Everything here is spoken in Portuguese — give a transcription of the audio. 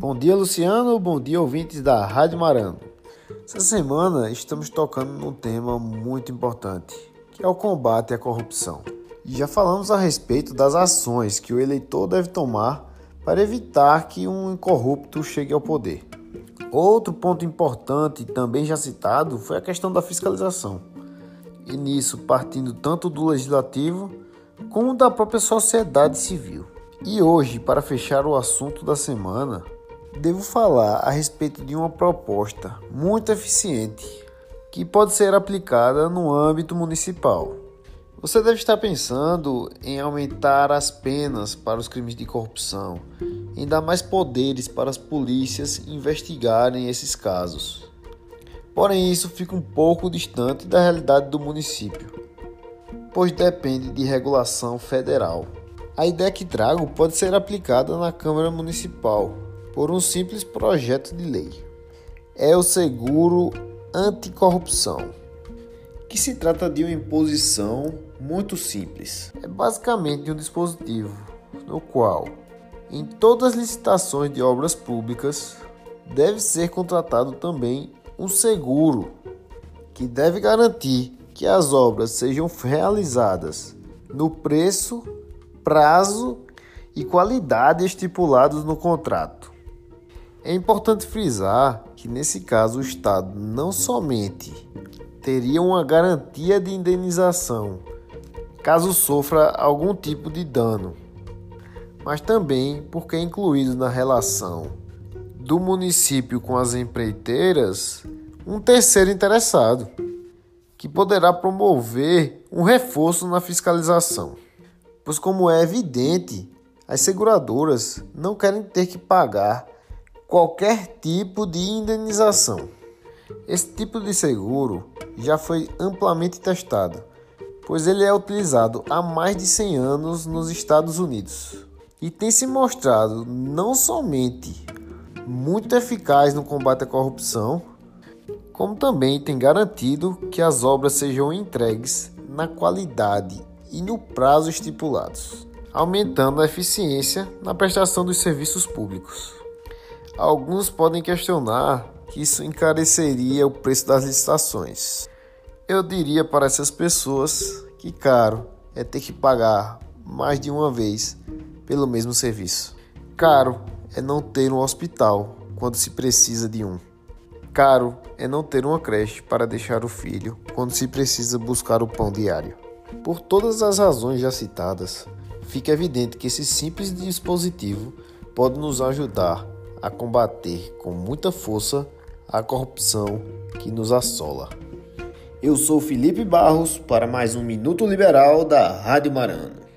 Bom dia, Luciano. Bom dia, ouvintes da Rádio Marano. Essa semana estamos tocando num tema muito importante, que é o combate à corrupção. E já falamos a respeito das ações que o eleitor deve tomar para evitar que um incorrupto chegue ao poder. Outro ponto importante, também já citado, foi a questão da fiscalização. E nisso, partindo tanto do legislativo como da própria sociedade civil. E hoje, para fechar o assunto da semana, devo falar a respeito de uma proposta muito eficiente que pode ser aplicada no âmbito municipal. Você deve estar pensando em aumentar as penas para os crimes de corrupção, em dar mais poderes para as polícias investigarem esses casos. Porém, isso fica um pouco distante da realidade do município, pois depende de regulação federal. A ideia que trago pode ser aplicada na Câmara Municipal por um simples projeto de lei. É o seguro anticorrupção, que se trata de uma imposição muito simples. É basicamente um dispositivo no qual, em todas as licitações de obras públicas, deve ser contratado também um seguro que deve garantir que as obras sejam realizadas no preço, prazo e qualidade estipulados no contrato. É importante frisar que nesse caso o Estado não somente teria uma garantia de indenização caso sofra algum tipo de dano, mas também porque é incluído na relação do município com as empreiteiras um terceiro interessado, que poderá promover um reforço na fiscalização. Pois, como é evidente, as seguradoras não querem ter que pagar qualquer tipo de indenização. Esse tipo de seguro já foi amplamente testado, pois ele é utilizado há mais de 100 anos nos Estados Unidos e tem se mostrado não somente muito eficaz no combate à corrupção, como também tem garantido que as obras sejam entregues na qualidade e no prazo estipulados, aumentando a eficiência na prestação dos serviços públicos. Alguns podem questionar que isso encareceria o preço das licitações. Eu diria para essas pessoas que caro é ter que pagar mais de uma vez pelo mesmo serviço. Caro é não ter um hospital quando se precisa de um. Caro é não ter uma creche para deixar o filho quando se precisa buscar o pão diário. Por todas as razões já citadas, fica evidente que esse simples dispositivo pode nos ajudar a combater com muita força a corrupção que nos assola. Eu sou Felipe Barros para mais um Minuto Liberal da Rádio Marano.